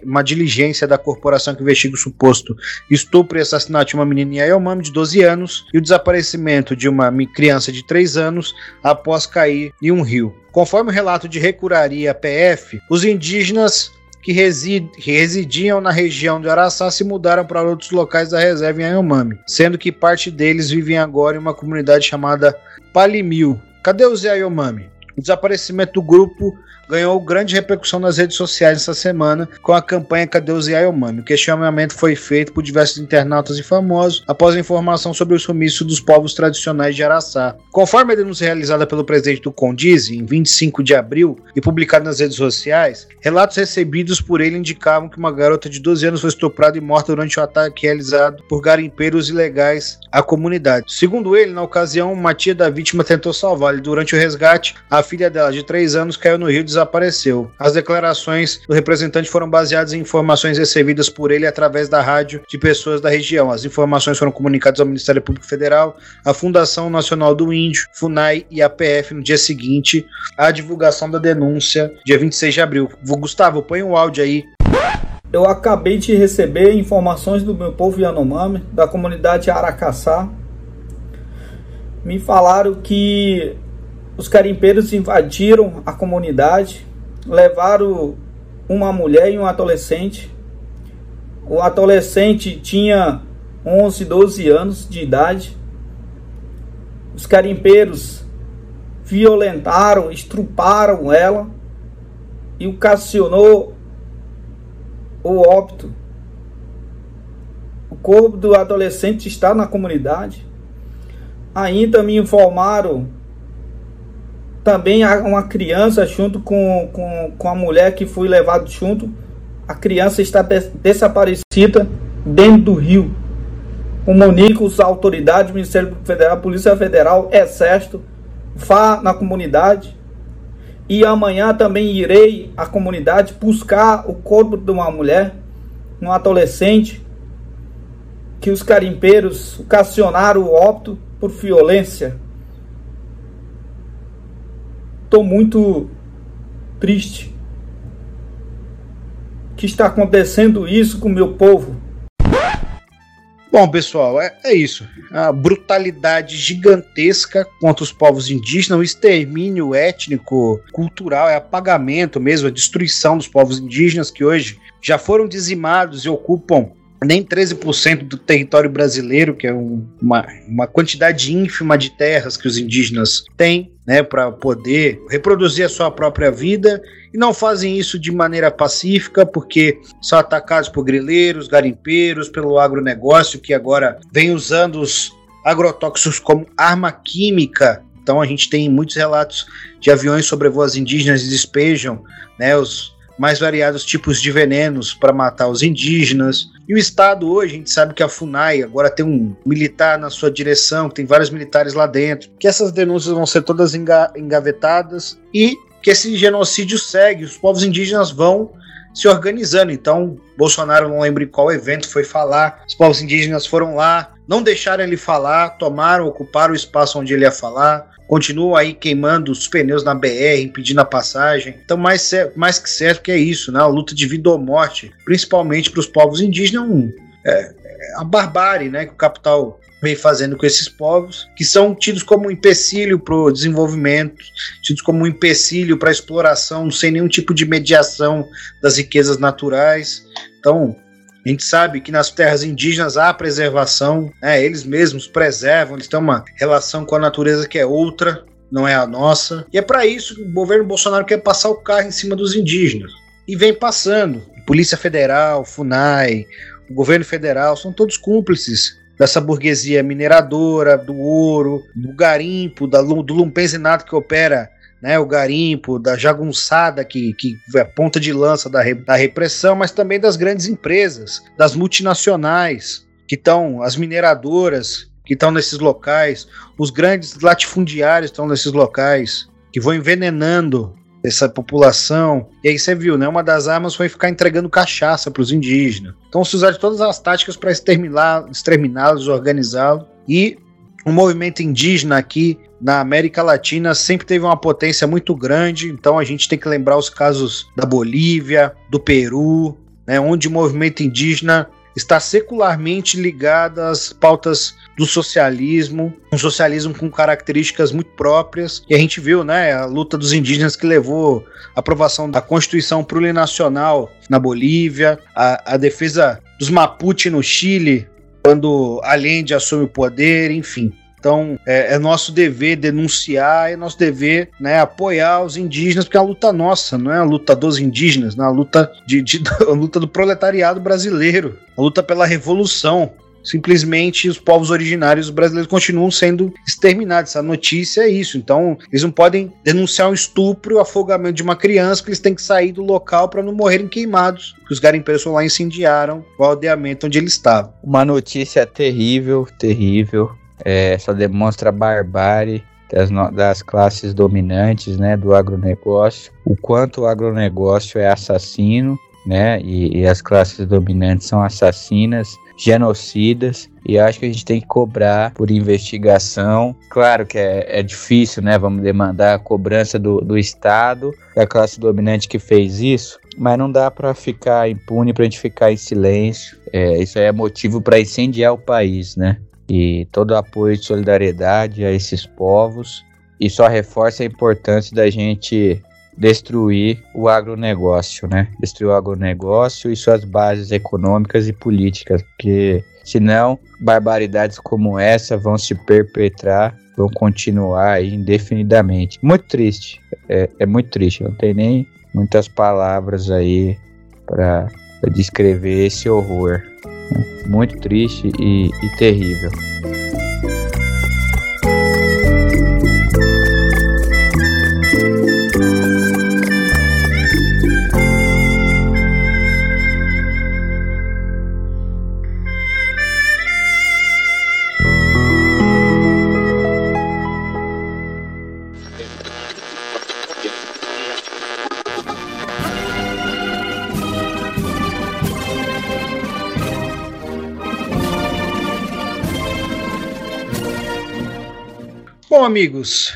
uma diligência da corporação que investiga o suposto estupro e assassinato de uma menina em Ayomami de 12 anos e o desaparecimento de uma criança de 3 anos após cair em um rio. Conforme o relato de Recuraria PF, os indígenas que, resid, que residiam na região de Araçá se mudaram para outros locais da reserva em Ayomami, sendo que parte deles vivem agora em uma comunidade chamada Palimil. Cadê os Ayomami? O desaparecimento do grupo ganhou grande repercussão nas redes sociais essa semana com a campanha Cadê os Yayomami? O questionamento foi feito por diversos internautas e famosos após a informação sobre o sumiço dos povos tradicionais de Araçá. Conforme a denúncia realizada pelo presidente do Condize, em 25 de abril, e publicada nas redes sociais, relatos recebidos por ele indicavam que uma garota de 12 anos foi estuprada e morta durante o um ataque realizado por garimpeiros ilegais à comunidade. Segundo ele, na ocasião, uma tia da vítima tentou salvá-lo. Durante o resgate, a filha dela, de 3 anos, caiu no rio de desapareceu. As declarações do representante foram baseadas em informações recebidas por ele através da rádio de pessoas da região. As informações foram comunicadas ao Ministério Público Federal, à Fundação Nacional do Índio, FUNAI e à PF no dia seguinte à divulgação da denúncia, dia 26 de abril. Gustavo, põe o um áudio aí. Eu acabei de receber informações do meu povo Yanomami, da comunidade Aracaçá. Me falaram que os carimpeiros invadiram a comunidade, levaram uma mulher e um adolescente. O adolescente tinha 11, 12 anos de idade. Os carimpeiros violentaram, estruparam ela e ocasionou o óbito. O corpo do adolescente está na comunidade. Ainda me informaram também há uma criança junto com, com, com a mulher que foi levado junto. A criança está des desaparecida dentro do rio. Comunico as autoridades, Ministério Federal, Polícia Federal, Exército, vá na comunidade. E amanhã também irei à comunidade buscar o corpo de uma mulher, um adolescente, que os carimpeiros ocasionaram o óbito por violência. Estou muito triste que está acontecendo isso com o meu povo. Bom, pessoal, é, é, isso. A brutalidade gigantesca contra os povos indígenas, o extermínio étnico, cultural, é apagamento mesmo, a destruição dos povos indígenas que hoje já foram dizimados e ocupam nem 13% do território brasileiro, que é um, uma, uma quantidade ínfima de terras que os indígenas têm, né, para poder reproduzir a sua própria vida, e não fazem isso de maneira pacífica, porque são atacados por grileiros, garimpeiros, pelo agronegócio, que agora vem usando os agrotóxicos como arma química. Então a gente tem muitos relatos de aviões sobrevoam as indígenas despejam né, os mais variados tipos de venenos para matar os indígenas. E o Estado hoje, a gente sabe que a FUNAI agora tem um militar na sua direção, tem vários militares lá dentro, que essas denúncias vão ser todas enga engavetadas e que esse genocídio segue, os povos indígenas vão se organizando. Então, Bolsonaro não lembro em qual evento foi falar, os povos indígenas foram lá, não deixaram ele falar, tomaram, ocuparam o espaço onde ele ia falar, continuam aí queimando os pneus na BR, impedindo a passagem. Então, mais, mais que certo que é isso, né? A luta de vida ou morte, principalmente para os povos indígenas, é, é a barbárie né, que o capital vem fazendo com esses povos, que são tidos como um empecilho para o desenvolvimento, tidos como um empecilho para a exploração, sem nenhum tipo de mediação das riquezas naturais. Então, a gente sabe que nas terras indígenas há preservação, né? eles mesmos preservam, eles têm uma relação com a natureza que é outra, não é a nossa. E é para isso que o governo Bolsonaro quer passar o carro em cima dos indígenas. E vem passando. Polícia Federal, FUNAI, o governo federal, são todos cúmplices dessa burguesia mineradora, do ouro, do garimpo, da, do lumpenzinado que opera né, o garimpo, da jagunçada que, que é ponta de lança da, re, da repressão, mas também das grandes empresas, das multinacionais, que estão, as mineradoras que estão nesses locais, os grandes latifundiários estão nesses locais, que vão envenenando essa população. E aí você viu, né? Uma das armas foi ficar entregando cachaça para os indígenas. Então se usaram todas as táticas para exterminá-los, organizá-los. E o movimento indígena aqui na América Latina sempre teve uma potência muito grande, então a gente tem que lembrar os casos da Bolívia, do Peru, né, onde o movimento indígena está secularmente ligado às pautas do socialismo, um socialismo com características muito próprias. E a gente viu, né, a luta dos indígenas que levou à aprovação da Constituição Plurinacional na Bolívia, a, a defesa dos Mapuche no Chile, quando Allende assume o poder, enfim. Então, é, é, nosso dever denunciar, é nosso dever né, apoiar os indígenas, porque é a luta nossa, não é a luta dos indígenas, não é a luta, de, de (laughs) a luta do proletariado brasileiro, a luta pela revolução. Simplesmente os povos originários brasileiros continuam sendo exterminados. A notícia é isso. Então, eles não podem denunciar um estupro, o afogamento de uma criança, porque eles têm que sair do local para não morrerem queimados. Que os garimpeiros lá incendiaram o aldeamento onde eles estavam. Uma notícia terrível, terrível é, só demonstra a barbárie das, das, classes dominantes né, do agronegócio, o quanto o agronegócio é assassino, né, e, e as classes dominantes são assassinas, genocidas, e acho que a gente tem que cobrar por investigação. Claro que é, é difícil, né? Vamos demandar a cobrança do, do Estado, da classe dominante que fez isso, mas não dá para ficar impune, para a gente ficar em silêncio. É, isso aí é motivo para incendiar o país, né? e todo apoio e solidariedade a esses povos e só reforça a importância da gente destruir o agronegócio, né? Destruir o agronegócio e suas bases econômicas e políticas, porque senão barbaridades como essa vão se perpetrar, vão continuar indefinidamente. Muito triste, é, é muito triste, não tem nem muitas palavras aí para descrever esse horror. Muito triste e, e terrível. Amigos,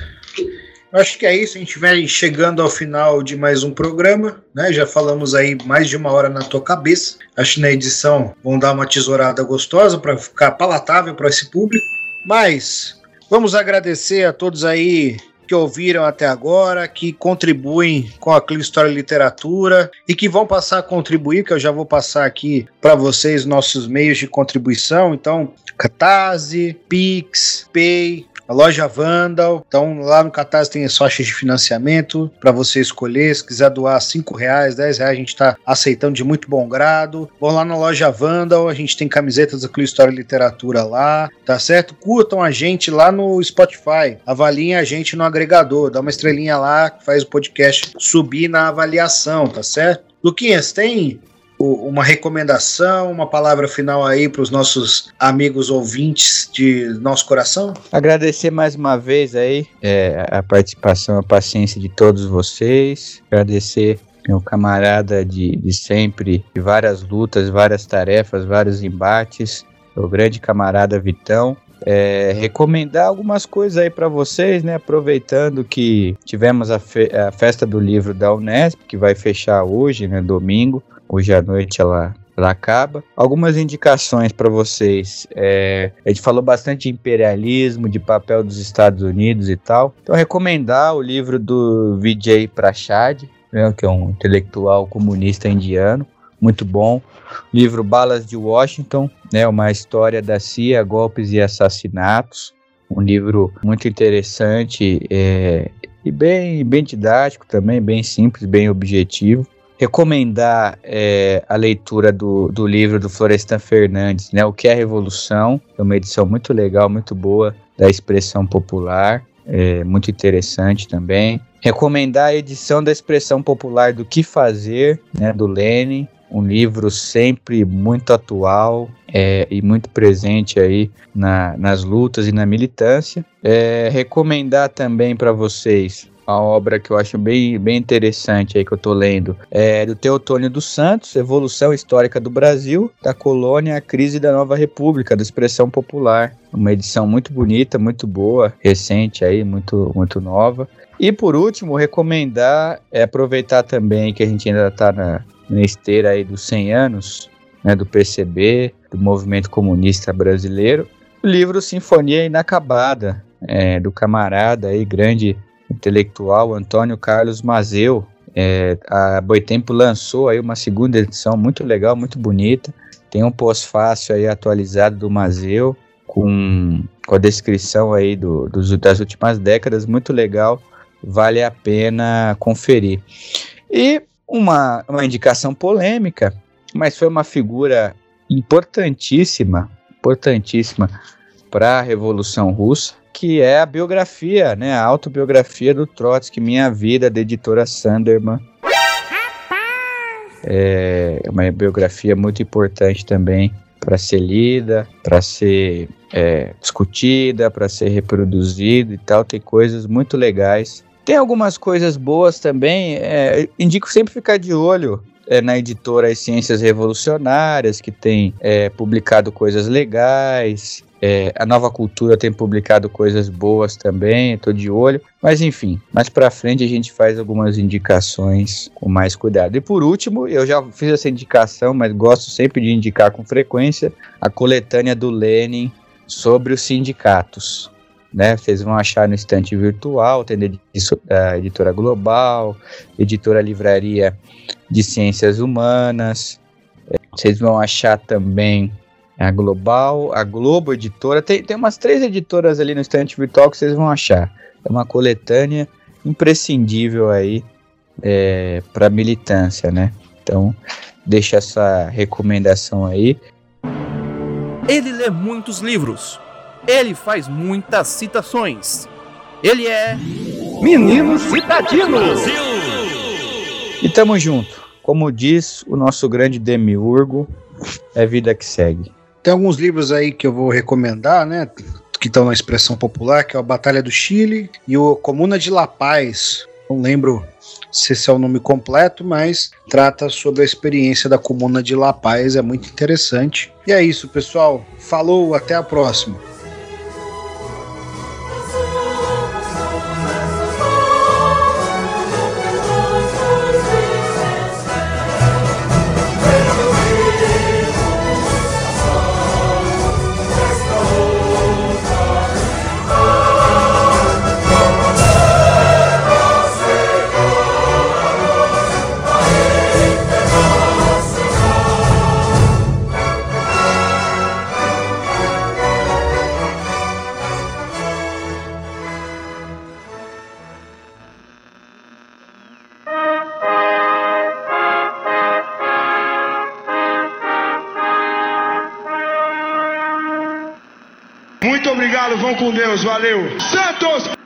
acho que é isso. A gente vai chegando ao final de mais um programa, né? Já falamos aí mais de uma hora na tua cabeça. Acho que na edição vão dar uma tesourada gostosa para ficar palatável para esse público. Mas vamos agradecer a todos aí que ouviram até agora, que contribuem com a Clio História e Literatura e que vão passar a contribuir, que eu já vou passar aqui para vocês nossos meios de contribuição. Então, Catarse, Pix, Pay, a loja Vandal. Então, lá no Catarse tem as faixas de financiamento para você escolher. Se quiser doar 5 reais, 10 reais, a gente está aceitando de muito bom grado. Vão lá na loja Vandal, a gente tem camisetas da Clube História e Literatura lá, tá certo? Curtam a gente lá no Spotify, avaliem a gente no agregador, dá uma estrelinha lá que faz o podcast subir na avaliação, tá certo? Luquinhas, tem uma recomendação, uma palavra final aí para os nossos amigos ouvintes de nosso coração? Agradecer mais uma vez aí é, a participação, a paciência de todos vocês. Agradecer meu camarada de, de sempre, de várias lutas, várias tarefas, vários embates, o grande camarada Vitão. É, recomendar algumas coisas aí para vocês, né? Aproveitando que tivemos a, fe a, festa do livro da Unesp, que vai fechar hoje, né? Domingo. Hoje à noite ela, ela acaba. Algumas indicações para vocês. É, a gente falou bastante de imperialismo, de papel dos Estados Unidos e tal. Então, recomendar o livro do Vijay Prashad, né, que é um intelectual comunista indiano. Muito bom. Livro Balas de Washington, né, uma história da CIA, golpes e assassinatos. Um livro muito interessante é, e bem, bem didático também, bem simples, bem objetivo recomendar é, a leitura do, do livro do Florestan Fernandes, né, O que é Revolução, é uma edição muito legal, muito boa da expressão popular, é, muito interessante também. Recomendar a edição da expressão popular do Que Fazer, né, do Lenin, um livro sempre muito atual é, e muito presente aí na, nas lutas e na militância. É, recomendar também para vocês a obra que eu acho bem, bem interessante aí que eu tô lendo é do Teotônio dos Santos, Evolução Histórica do Brasil, da Colônia à Crise da Nova República, da Expressão Popular. Uma edição muito bonita, muito boa, recente aí, muito, muito nova. E por último, recomendar, é aproveitar também que a gente ainda está na, na esteira aí dos 100 anos, né, do PCB, do movimento comunista brasileiro, o livro Sinfonia Inacabada, é, do camarada aí, grande intelectual Antônio Carlos Mazeu. É, a Boitempo lançou aí uma segunda edição muito legal, muito bonita. Tem um pós-fácil aí atualizado do Mazeu com, com a descrição aí do, dos, das últimas décadas, muito legal, vale a pena conferir. E uma, uma indicação polêmica, mas foi uma figura importantíssima, importantíssima para a Revolução Russa, que é a biografia, né, a autobiografia do Trotsky, Minha Vida, da editora Sanderman. É uma biografia muito importante também para ser lida, para ser é, discutida, para ser reproduzida e tal. Tem coisas muito legais. Tem algumas coisas boas também. É, indico sempre ficar de olho é, na editora As Ciências Revolucionárias, que tem é, publicado coisas legais. É, a Nova Cultura tem publicado coisas boas também, estou de olho. Mas enfim, mais para frente a gente faz algumas indicações com mais cuidado. E por último, eu já fiz essa indicação, mas gosto sempre de indicar com frequência a coletânea do Lenin sobre os sindicatos. Né, vocês vão achar no estante virtual, tem da editora Global, editora Livraria de Ciências Humanas. É, vocês vão achar também a Global, a Globo Editora. Tem, tem umas três editoras ali no estante virtual que vocês vão achar. É uma coletânea imprescindível aí é, para militância, né? Então, deixa essa recomendação aí. Ele lê muitos livros. Ele faz muitas citações. Ele é Menino Citadino. E tamo junto. Como diz o nosso grande demiurgo, é vida que segue. Tem alguns livros aí que eu vou recomendar, né? Que estão na expressão popular, que é a Batalha do Chile e o Comuna de La Paz. Não lembro se esse é o nome completo, mas trata sobre a experiência da Comuna de La Paz, é muito interessante. E é isso, pessoal. Falou, até a próxima. Valeu. Santos!